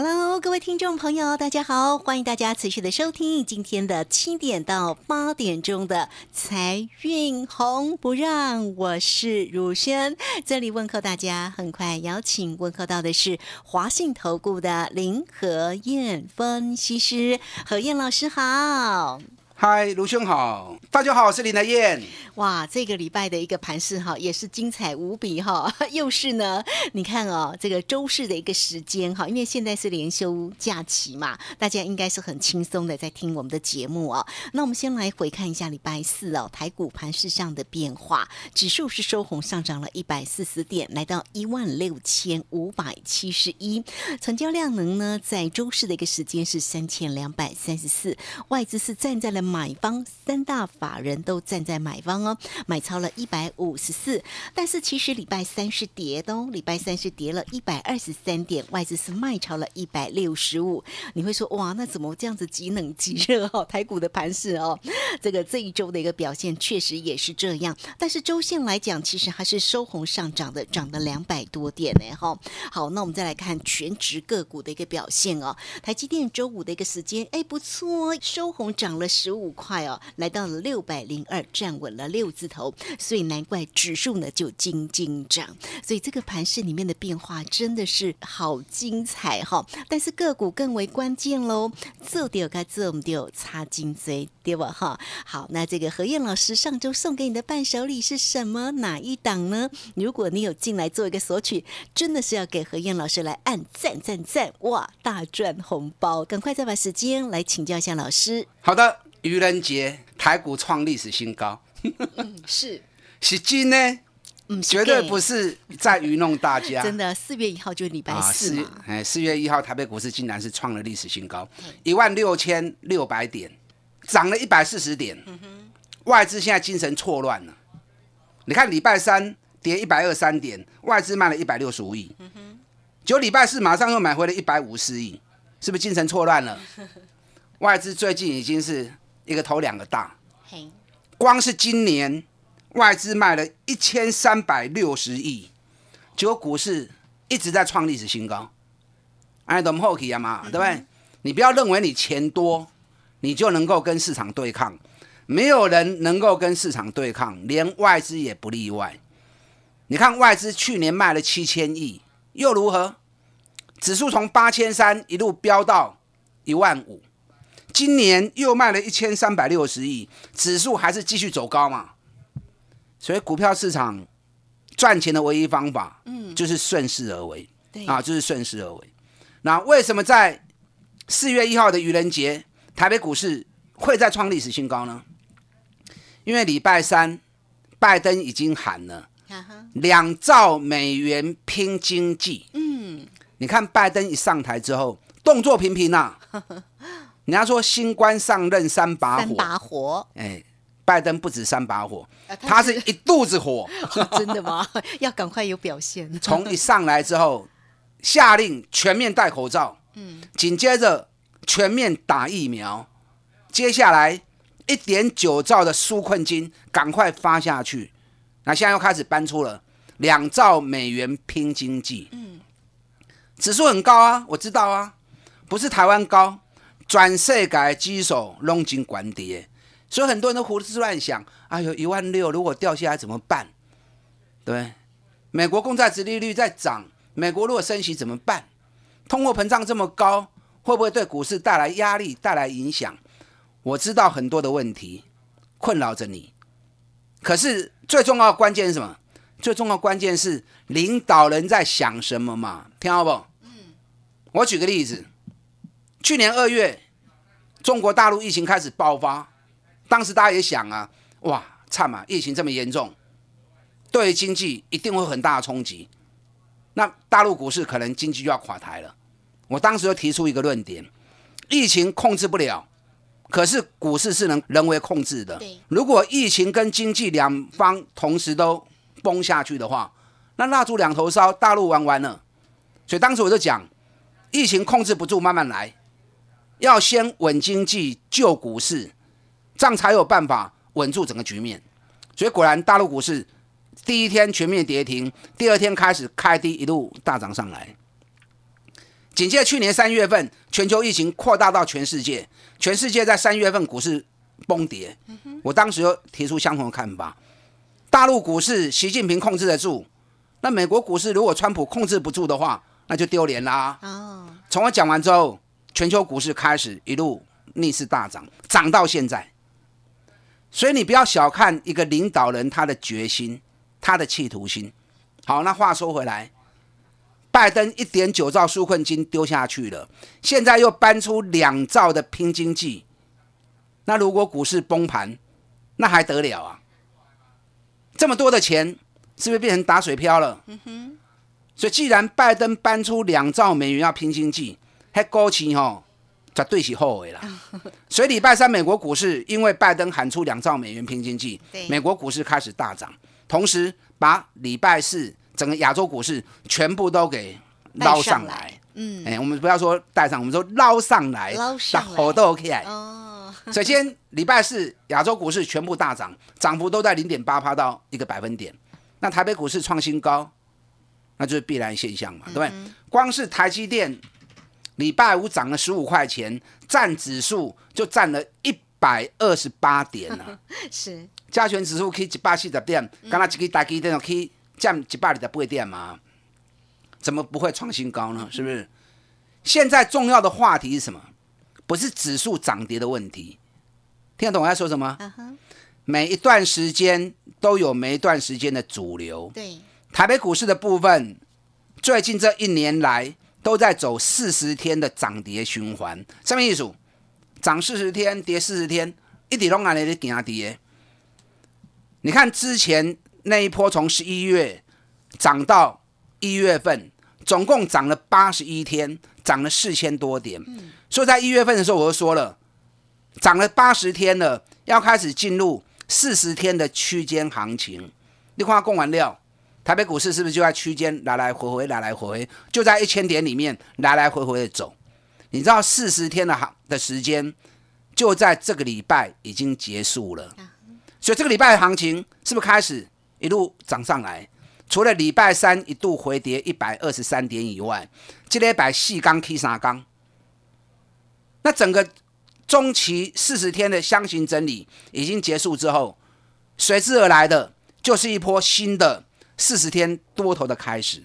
Hello，各位听众朋友，大家好，欢迎大家持续的收听今天的七点到八点钟的财运红不让，我是汝轩，这里问候大家。很快邀请问候到的是华信投顾的林和燕分析师，何燕老师好。嗨，卢兄好，大家好，我是林德燕。哇，这个礼拜的一个盘势哈，也是精彩无比哈。又是呢，你看哦，这个周四的一个时间哈，因为现在是连休假期嘛，大家应该是很轻松的在听我们的节目哦。那我们先来回看一下礼拜四哦，台股盘势上的变化，指数是收红上涨了一百四十点，来到一万六千五百七十一，成交量能呢，在周四的一个时间是三千两百三十四，外资是站在了。买方三大法人都站在买方哦，买超了一百五十四，但是其实礼拜三是跌的哦，礼拜三是跌了一百二十三点，外资是卖超了一百六十五。你会说哇，那怎么这样子极冷极热哦？台股的盘势哦，这个这一周的一个表现确实也是这样，但是周线来讲，其实还是收红上涨的，涨了两百多点呢哈。好，那我们再来看全职个股的一个表现哦，台积电周五的一个时间，哎不错，收红涨了十五。五块哦，来到了六百零二，站稳了六字头，所以难怪指数呢就金金涨。所以这个盘市里面的变化真的是好精彩哈！但是个股更为关键喽，做掉该做唔掉，擦金嘴对吧哈？好，那这个何燕老师上周送给你的伴手礼是什么？哪一档呢？如果你有进来做一个索取，真的是要给何燕老师来按赞赞赞哇！大赚红包，赶快再把时间来请教一下老师。好的。愚人节，台股创历史新高。嗯，是是金呢？嗯，绝对不是在愚弄大家。真的，四月一号就是礼拜四嘛。哎，四月一号台北股市竟然是创了历史新高，一万六千六百点，涨了一百四十点。嗯哼，外资现在精神错乱了。你看礼拜三跌一百二三点，外资卖了一百六十五亿。嗯哼，就礼拜四马上又买回了一百五十亿，是不是精神错乱了？外资最近已经是。一个头两个大，光是今年外资卖了一千三百六十亿，结果股市一直在创历史新高。哎，懂后期啊嘛，对不对？你不要认为你钱多，你就能够跟市场对抗，没有人能够跟市场对抗，连外资也不例外。你看外资去年卖了七千亿，又如何？指数从八千三一路飙到一万五。今年又卖了一千三百六十亿，指数还是继续走高嘛？所以股票市场赚钱的唯一方法，嗯，就是顺势而为，啊，就是顺势而为。那为什么在四月一号的愚人节，台北股市会再创历史新高呢？因为礼拜三，拜登已经喊了两兆美元拼经济。嗯，你看拜登一上台之后，动作频频呐。人家说新官上任三把火，三把火。哎，拜登不止三把火，他是一肚子火。真的吗？要赶快有表现。从一上来之后，下令全面戴口罩，嗯，紧接着全面打疫苗，接下来一点九兆的纾困金赶快发下去。那现在又开始搬出了两兆美元拼经济，嗯，指数很高啊，我知道啊，不是台湾高。转世界基手拢金管跌，所以很多人都胡思乱想。哎呦，一万六如果掉下来怎么办？对，美国公债殖利率在涨，美国如果升息怎么办？通货膨胀这么高，会不会对股市带来压力、带来影响？我知道很多的问题困扰着你，可是最重要的关键是什么？最重要的关键是领导人在想什么嘛？听好不？嗯，我举个例子。去年二月，中国大陆疫情开始爆发，当时大家也想啊，哇，惨嘛，疫情这么严重，对经济一定会有很大的冲击。那大陆股市可能经济就要垮台了。我当时就提出一个论点：疫情控制不了，可是股市是能人为控制的对。如果疫情跟经济两方同时都崩下去的话，那蜡烛两头烧，大陆玩完了。所以当时我就讲，疫情控制不住，慢慢来，要先稳经济、救股市，这样才有办法稳住整个局面。所以果然，大陆股市第一天全面跌停，第二天开始开低，一路大涨上来。紧接去年三月份，全球疫情扩大到全世界，全世界在三月份股市崩跌。我当时就提出相同的看法：大陆股市习近平控制得住，那美国股市如果川普控制不住的话，那就丢脸啦。哦，从我讲完之后，全球股市开始一路逆势大涨，涨到现在。所以你不要小看一个领导人他的决心，他的企图心。好，那话说回来，拜登一点九兆纾困金丢下去了，现在又搬出两兆的拼经济，那如果股市崩盘，那还得了啊？这么多的钱，是不是变成打水漂了？所以，既然拜登搬出两兆美元要拼经济，还高企吼，绝对是后悔啦。所以礼拜三美国股市因为拜登喊出两兆美元拼经济，美国股市开始大涨，同时把礼拜四整个亚洲股市全部都给捞上上来来。嗯，哎、我们不要说带上，我们说捞上来，捞上来好都 OK 来。哦，首先，礼拜四亚洲股市全部大涨，涨幅都在零点八趴到一个百分点。那台北股市创新高，那就是必然现象嘛，对不对？光是台积电礼拜五涨了十五块钱，占指数就占了一百二十八点了。是，加权指数去一百四十点，刚刚一个台积电就去占一百二十八点嘛，怎么不会创新高呢？是不是？现在重要的话题是什么？不是指数涨跌的问题，听得懂我在说什么？每一段时间都有每一段时间的主流。对，台北股市的部分，最近这一年来都在走四十天的涨跌循环。什么意思？涨四十天，跌四十天，一直拢安尼咧行跌。你看之前那一波从十一月涨到一月份，总共涨了八十一天，涨了四千多点。所以在一月份的时候，我就说了，涨了八十天了，要开始进入四十天的区间行情。你看供完料，台北股市是不是就在区间来来回回，来来回回，就在一千点里面来来回回的走？你知道四十天的行的时间，就在这个礼拜已经结束了，所以这个礼拜的行情是不是开始一路涨上来？除了礼拜三一度回跌一百二十三点以外，今天百细钢 K 三钢，那整个中期四十天的箱型整理已经结束之后，随之而来的就是一波新的四十天多头的开始。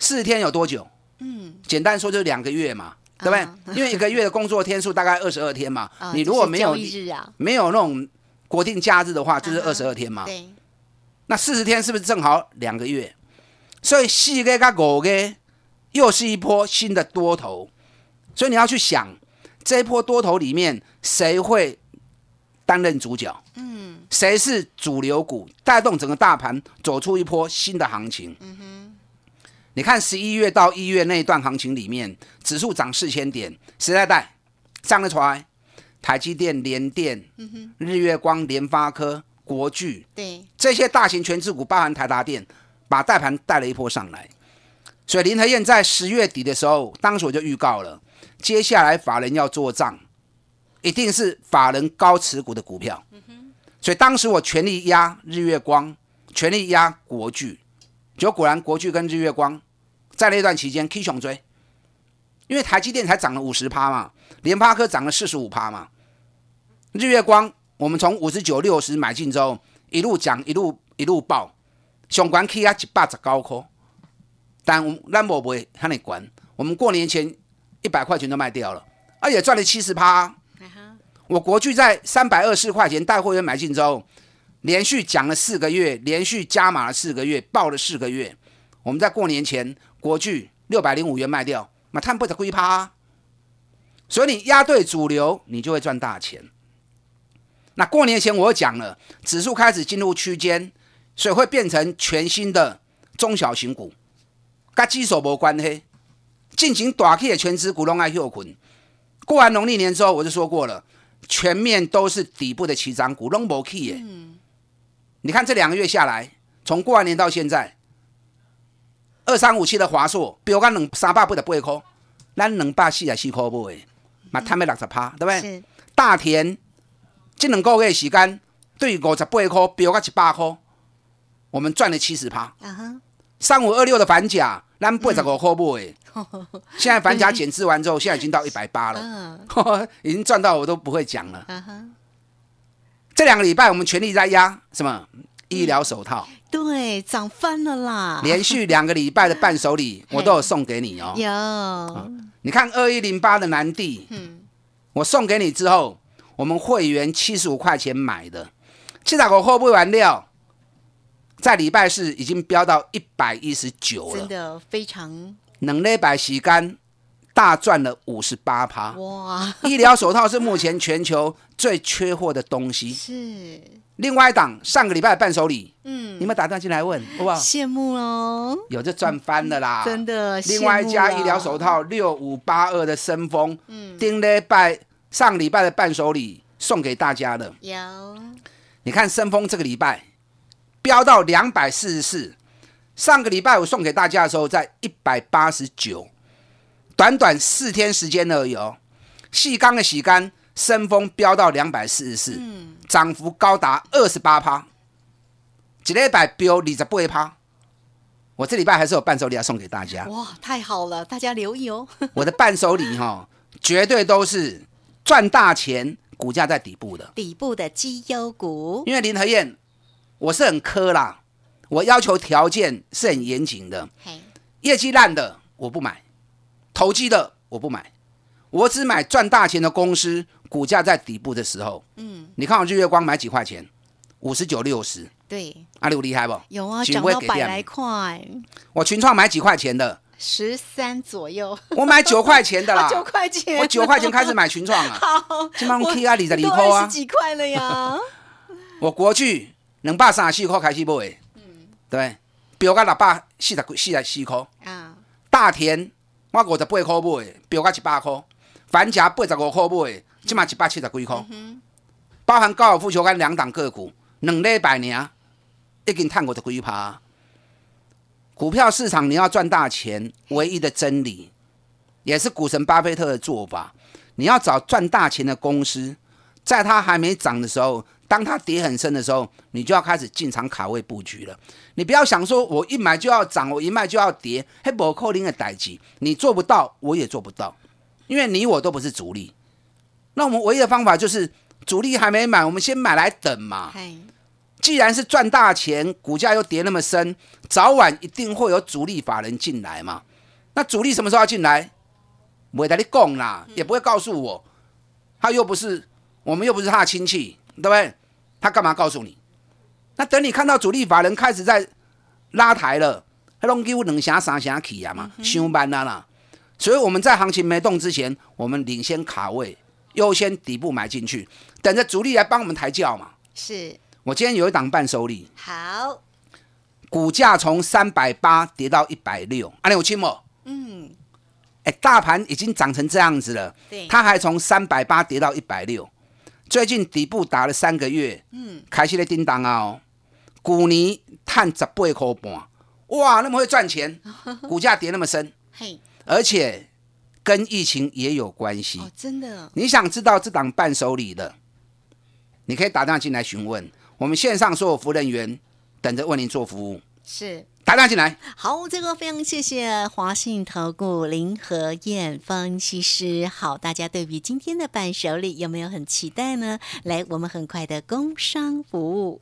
四十天有多久？嗯，简单说就是两个月嘛，对不对？啊因为一个月的工作天数大概二十二天嘛，啊你如果没有没有那种国定假日的话，就是二十二天嘛。对，那四十天是不是正好两个月？所以四个跟五个又是一波新的多头，所以你要去想这一波多头里面谁会担任主角？嗯，谁是主流股，带动整个大盘走出一波新的行情？嗯哼，你看十一月到一月那一段行情里面，指数涨四千点，谁在带？上得出来，台积电、联电、日月光、联发科、国巨，对，这些大型全资股，包含台达电，把大盘带了一波上来。所以林和燕在十月底的时候，当时我就预告了，接下来法人要做账，一定是法人高持股的股票。所以当时我全力压日月光，全力压国巨，结果果然国巨跟日月光在那段期间 K 熊追，因为台积电才涨了五十趴嘛，联发科涨了四十五趴嘛，日月光我们从五十九六十买进之后，一路涨一路一路爆，上关 K 压一百十九块，但我们咱无卖遐尼管，我们过年前一百块钱都卖掉了，而且赚了七十趴。我国巨在三百二十块钱带会员买进之后，连续讲了四个月，连续加码了四个月，爆了四个月。我们在过年前国巨六百零五元卖掉，嘛探不得亏趴、啊。所以你压对主流，你就会赚大钱。那过年前我讲了，指数开始进入区间，所以会变成全新的中小型股，跟基手无关系。进行短期的全职股拢爱休困。过完农历年之后，我就说过了，全面都是底部的起涨股，拢无去耶。你看这两个月下来，从过完年到现在，二三五七的华硕，比如讲两三百八十八块，咱两百四十四块买，嘛摊要六十趴，对不对？是大田这两个月的时间，对五十八块飙到一百块，我们赚了七十趴。啊哈，三五二六的反甲，咱八十五块买，现在反甲减资完之后，现在已经到一百八了，嗯。已经赚到我都不会讲了。这两个礼拜我们全力在压什么？医疗手套，对，涨翻了啦，连续两个礼拜的伴手礼 我都有送给你哦。有，你看二一零八的南地，嗯。我送给你之后，我们会员七十五块钱买的，七十五块不完料，在礼拜四已经飙到一百一十九了，真的非常两礼拜时间大赚了五十八趴。哇，医疗手套是目前全球最缺货的东西。是，另外一档上个礼拜的伴手礼，嗯你，们打电话进来问好不好？羡慕哦，有就赚翻了啦，真的，另外一家医疗手，套六五八二的生风，嗯，丁礼拜上礼拜的伴手礼送给大家的。有，你看深丰这个礼拜飙到两百四十四，上个礼拜我送给大家的时候在一百八十九，短短四天时间而已哦。细钢的洗干，升风飙到两百四十四，嗯，涨幅高达二十八趴，一礼拜飙二十八趴。我这礼拜还是有伴手礼要送给大家，哇，太好了，大家留意哦，我的伴手礼哈、绝对都是赚大钱，股价在底部的。底部的绩优股，因为林和燕，我是很苛啦，我要求条件是很严谨的，嘿，业绩烂的我不买，投机的我不买，我只买赚大钱的公司，股价在底部的时候。嗯，你看我日月光买几块钱？五十九六十，对，阿六厉害不？有啊，请涨到百来块，我群创买几块钱的？十三左右，我买九块钱的啦。啊，，九块钱，我九块钱开始买群创啊，好，今晚我 K 啊二十二都块啊二十，几块了呀，我国巨两百三十四块开始买，嗯，对，标价六百四十四十四块。啊，大田我五十八块买，标价一百块；反甲八十五块买，即嘛一百七十几块。包含高尔夫球杆两档个股，两礼拜尔已经探过十几趴。股票市场你要赚大钱，唯一的真理，也是股神巴菲特的做法。你要找赚大钱的公司，在它还没涨的时候，当它跌很深的时候，你就要开始进场卡位布局了。你不要想说我一买就要涨，我一卖就要跌，黑不扣零的代级，你做不到，我也做不到，因为你我都不是主力。那我们唯一的方法就是主力还没买，我们先买来等嘛。既然是赚大钱，股价又跌那么深，早晚一定会有主力法人进来嘛。那主力什么时候要进来？不会跟你讲啦，也不会告诉我。他又不是我们又不是他的亲戚，对不对？他干嘛告诉你？那等你看到主力法人开始在拉抬了，他拢给我两下三下起啊嘛，上班啦啦。所以我们在行情没动之前，我们领先卡位，优先底部买进去，等着主力来帮我们抬轿嘛。是我今天有一档伴手礼，好，股价从三百八跌到一百六，阿，你有亲不？嗯，哎，大盘已经涨成这样子了，对，它还从三百八跌到一百六，最近底部打了三个月，嗯，开始在叮当啊哦，股尼探十八块半，哇，那么会赚钱，股价跌那么深，嘿，而且跟疫情也有关系。哦，真的，你想知道这档伴手礼的，你可以打电话进来询问，我们线上所有服务人员等着为您做服务，是。打打进来。好，这个非常谢谢华信投顾林和燕分析师。好，大家对比今天的伴手礼有没有很期待呢？来，我们很快的工商服务。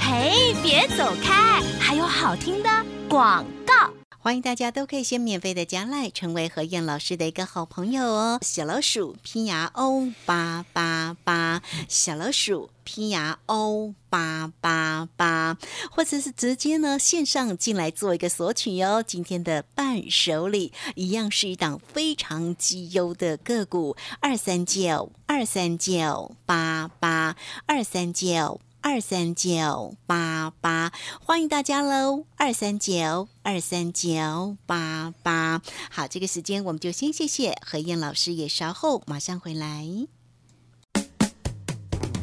嘿，别走开，还有好听的广告。欢迎大家都可以先免费的加赖，成为何燕老师的一个好朋友哦。小老鼠拼牙 O 八八八，小老鼠拼牙 O 八八八，或者是直接呢线上进来做一个索取哦。今天的伴手礼一样是一档非常绩优的个股，二三九二三九八八二三九。二三九八八，欢迎大家喽！二三九二三九八八。好，这个时间我们就先谢谢何燕老师，也稍后马上回来。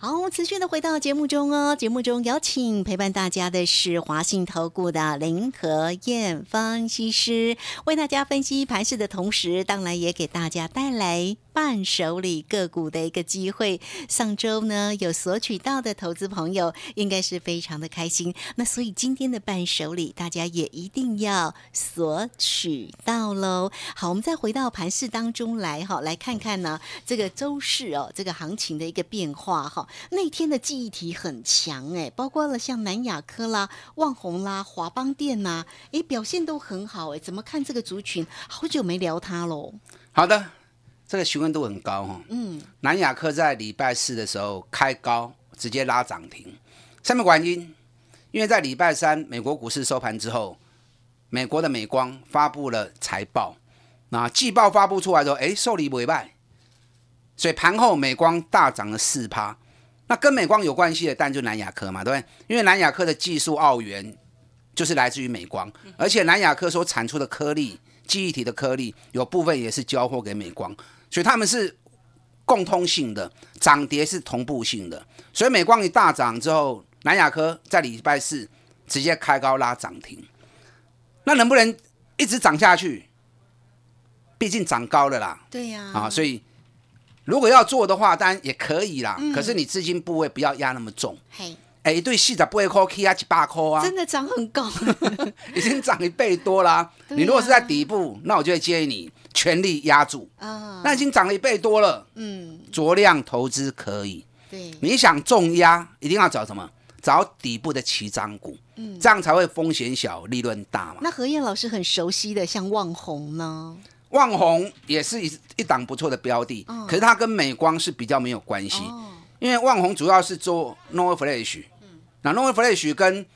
好，持续的回到节目中哦。节目中邀请陪伴大家的是华信投顾的林和燕分析师，为大家分析盘势的同时，当然也给大家带来伴手礼个股的一个机会。上周呢有索取到的投资朋友，应该是非常的开心。那所以今天的伴手礼，大家也一定要索取到喽。好，我们再回到盘势当中来哈，来看看呢这个周市哦，这个行情的一个变化哈。那天的记忆体很强哎，包括了像南亚科啦、旺宏啦、华邦电呐，哎表现都很好哎。怎么看这个族群？好久没聊它喽。好的，这个询问度很高哈。嗯，南亚科在礼拜四的时候开高，直接拉涨停。下面原因，因为在礼拜三美国股市收盘之后，美国的美光发布了财报，那季报发布出来之后，哎，受理尾败，所以盘后美光大涨了四趴。那跟美光有关系的，但就南亚科嘛，对不对？因为南亚科的技术澳元就是来自于美光，而且南亚科所产出的颗粒，记忆体的颗粒，有部分也是交货给美光，所以他们是共通性的，涨跌是同步性的。所以美光一大涨之后，南亚科在礼拜四直接开高拉涨停，那能不能一直涨下去？毕竟涨高了啦，对呀，啊，所以。如果要做的话，当然也可以啦。可是你资金部位不要压那么重。嘿，哎，一对细的不会扣 K 啊，几百扣啊，真的涨很高，已经涨一倍多啦。你如果是在底部，那我就会建议你全力压住啊。那已经涨了一倍多了，嗯，酌量投资可以。对，你想重压，一定要找什么？找底部的起涨股，嗯，这样才会风险小，利润大嘛。那何燕老师很熟悉的，像旺宏呢？旺宏也是一一档不错的标的，可是它跟美光是比较没有关系，因为旺宏主要是做 NOR Flash，那 NOR Flash 跟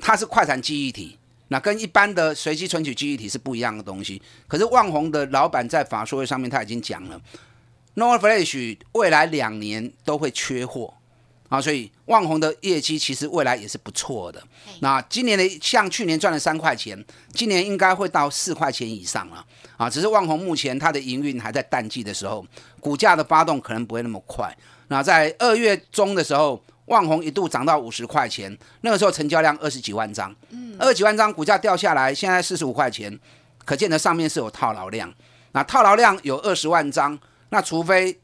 它是快闪记忆体，那跟一般的随机存取记忆体是不一样的东西。可是旺宏的老板在法说会上面他已经讲了，NOR Flash 未来两年都会缺货。啊，所以万宏的业绩其实未来也是不错的。那今年的像去年赚了三块钱，今年应该会到四块钱以上了。啊，只是万宏目前它的营运还在淡季的时候，股价的发动可能不会那么快。那在二月中的时候，万宏一度涨到五十块钱，那个时候成交量二十几万张，嗯二十几万张股价掉下来，现在四十五块钱，可见得上面是有套牢量。那套牢量有二十万张，那除非。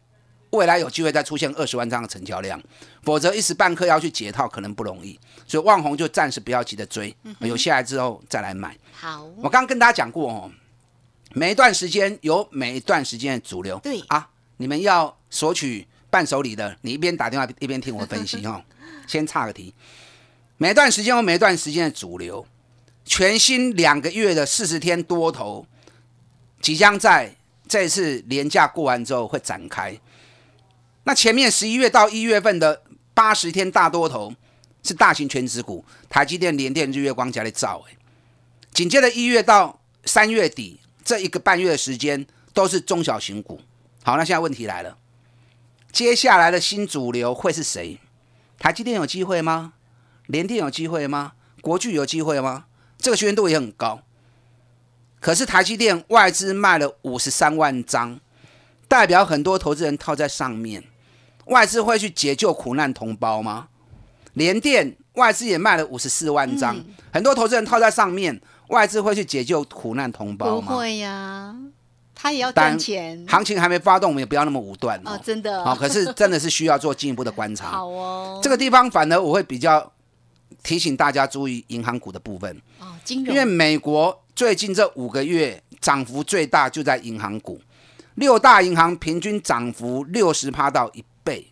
未来有机会再出现二十万张的成交量，否则一时半刻要去解套可能不容易，所以万红就暂时不要急着追，有下来之后再来买。好，我刚刚跟大家讲过哦，每一段时间有每一段时间的主流。对啊，你们要索取伴手礼的，你一边打电话一边听我分析 哦。先岔个题，每一段时间有每一段时间的主流，全新两个月的四十天多头，即将在这次年假过完之后会展开。那前面十一月到一月份的八十天大多头是大型全值股，台积电、联电、日月光加的造哎，紧接着一月到三月底这一个半月的时间都是中小型股。好，那现在问题来了，接下来的新主流会是谁？台积电有机会吗？联电有机会吗？国巨有机会吗？这个宣度也很高。可是台积电外资卖了五十三万张，代表很多投资人套在上面。外资会去解救苦难同胞吗？联电外资也卖了五十四万张，很多投资人套在上面，外资会去解救苦难同胞吗？不会呀，他也要赚钱。行情还没发动，我们也不要那么武断哦。真的啊，可是真的是需要做进一步的观察。好哦，这个地方反而我会比较提醒大家注意银行股的部分哦，金融。因为美国最近这五个月涨幅最大就在银行股，六大银行平均涨幅六十趴到一。倍，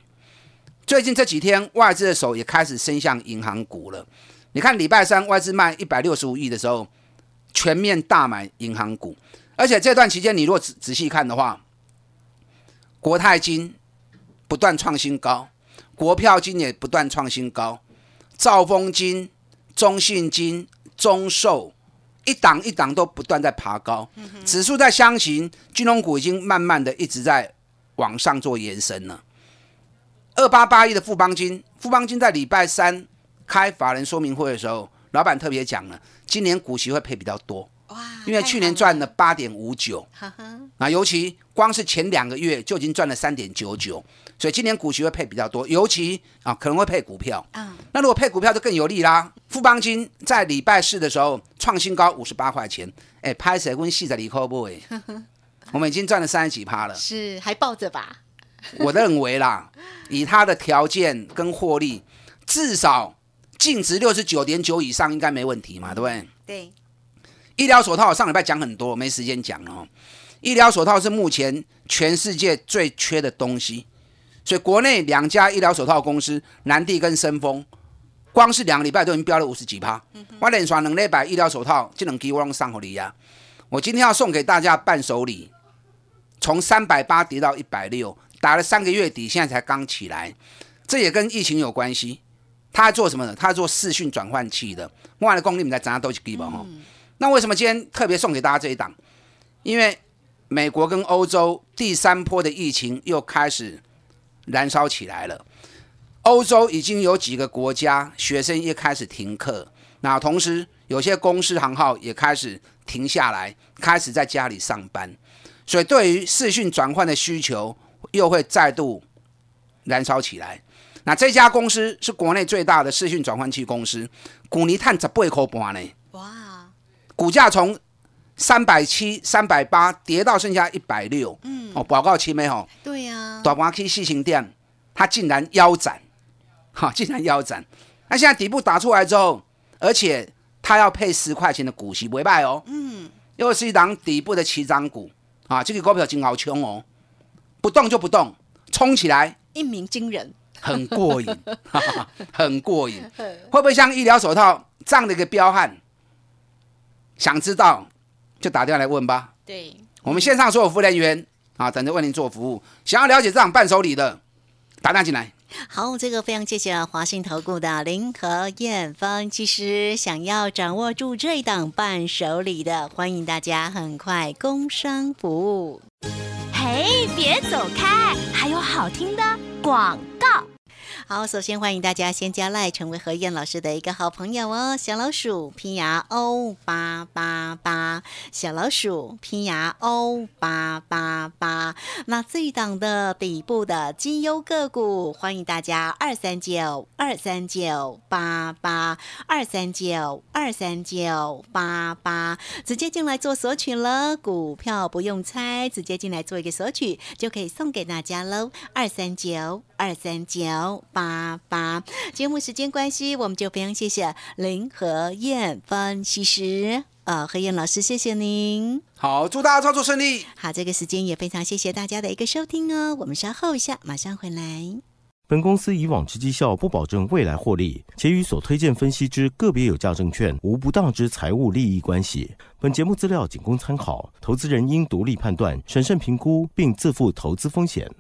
最近这几天外资的手也开始伸向银行股了。你看礼拜三外资卖一百六十五亿的时候，全面大买银行股，而且这段期间你如果仔仔细看的话，国泰金不断创新高，国票金也不断创新高，兆丰金、中信金、中寿一档一档都不断在爬高，指数在箱型，金融股已经慢慢的一直在往上做延伸了。二八八一的富邦金，富邦金在礼拜三开法人说明会的时候，老板特别讲了，今年股息会配比较多，哇，因为去年赚了八点五九，啊，尤其光是前两个月就已经赚了三点九九，所以今年股息会配比较多，尤其啊可能会配股票。嗯，那如果配股票就更有利啦。富邦金在礼拜四的时候创新高五十八块钱，哎，拍谁跟细仔离扣不？哎，我们已经赚了三十几趴了。是还抱着吧？我认为啦，以他的条件跟获利，至少净值六十九点九以上应该没问题嘛，对不对？对，医疗手套上礼拜讲很多，没时间讲了哦。医疗手套是目前全世界最缺的东西，所以国内两家医疗手套公司南帝跟深丰，光是两个礼拜都已经飙了五十几趴。我连刷两礼拜医疗手套，这两支我拢上好你呀。我今天要送给大家伴手礼，从三百八跌到一百六，打了三个月底，现在才刚起来，这也跟疫情有关系。他做什么呢？他做视讯转换器的。我的功力你们在怎样都去给吧哈。那为什么今天特别送给大家这一档？因为美国跟欧洲第三波的疫情又开始燃烧起来了。欧洲已经有几个国家学生也开始停课，那同时有些公司行号也开始停下来，开始在家里上班，所以对于视讯转换的需求又会再度燃烧起来。那这家公司是国内最大的视讯转换器公司，股尼碳十八块半呢。哇，股价从三百七、三百八跌到剩下一百六。嗯，哦，报告期没吼，对呀，大盘去细型店，它竟然腰斩，哈，竟然腰斩。那现在底部打出来之后，而且它要配十块钱的股息，不会卖哦。嗯，又是一档底部的起涨股啊，这个股票真好冲哦，不动就不动，冲起来一鸣惊人，很过瘾，哈 哈很过瘾。会不会像医疗手套这样的一个彪悍？想知道就打电话来问吧。对，我们线上所有服务人员啊，等着为您做服务。想要了解这场伴手礼的，打电话进来。好，这个非常谢谢华信投顾的林和燕芳。其实。想要掌握住这一档伴手礼的，欢迎大家很快工商服务。哎，别走开，还有好听的广告。好，首先欢迎大家先加赖，成为何燕老师的一个好朋友哦。小老鼠拼牙 O 八八八，小老鼠拼牙 O 八八八。那这一档的底部的金优个股，欢迎大家二三九二三九八八二三九二三九八八，直接进来做索取了。股票不用猜，直接进来做一个索取，就可以送给大家喽。二三九二三九八八。节目时间关系，我们就非常谢谢林和燕分析师，呃，何燕老师，谢谢您。好，祝大家操作顺利。好，这个时间也非常谢谢大家的一个收听哦。我们稍后一下，马上回来。本公司以往之绩效不保证未来获利，且与所推荐分析之个别有价证券无不当之财务利益关系。本节目资料仅供参考，投资人应独立判断、审慎评估，并自负投资风险。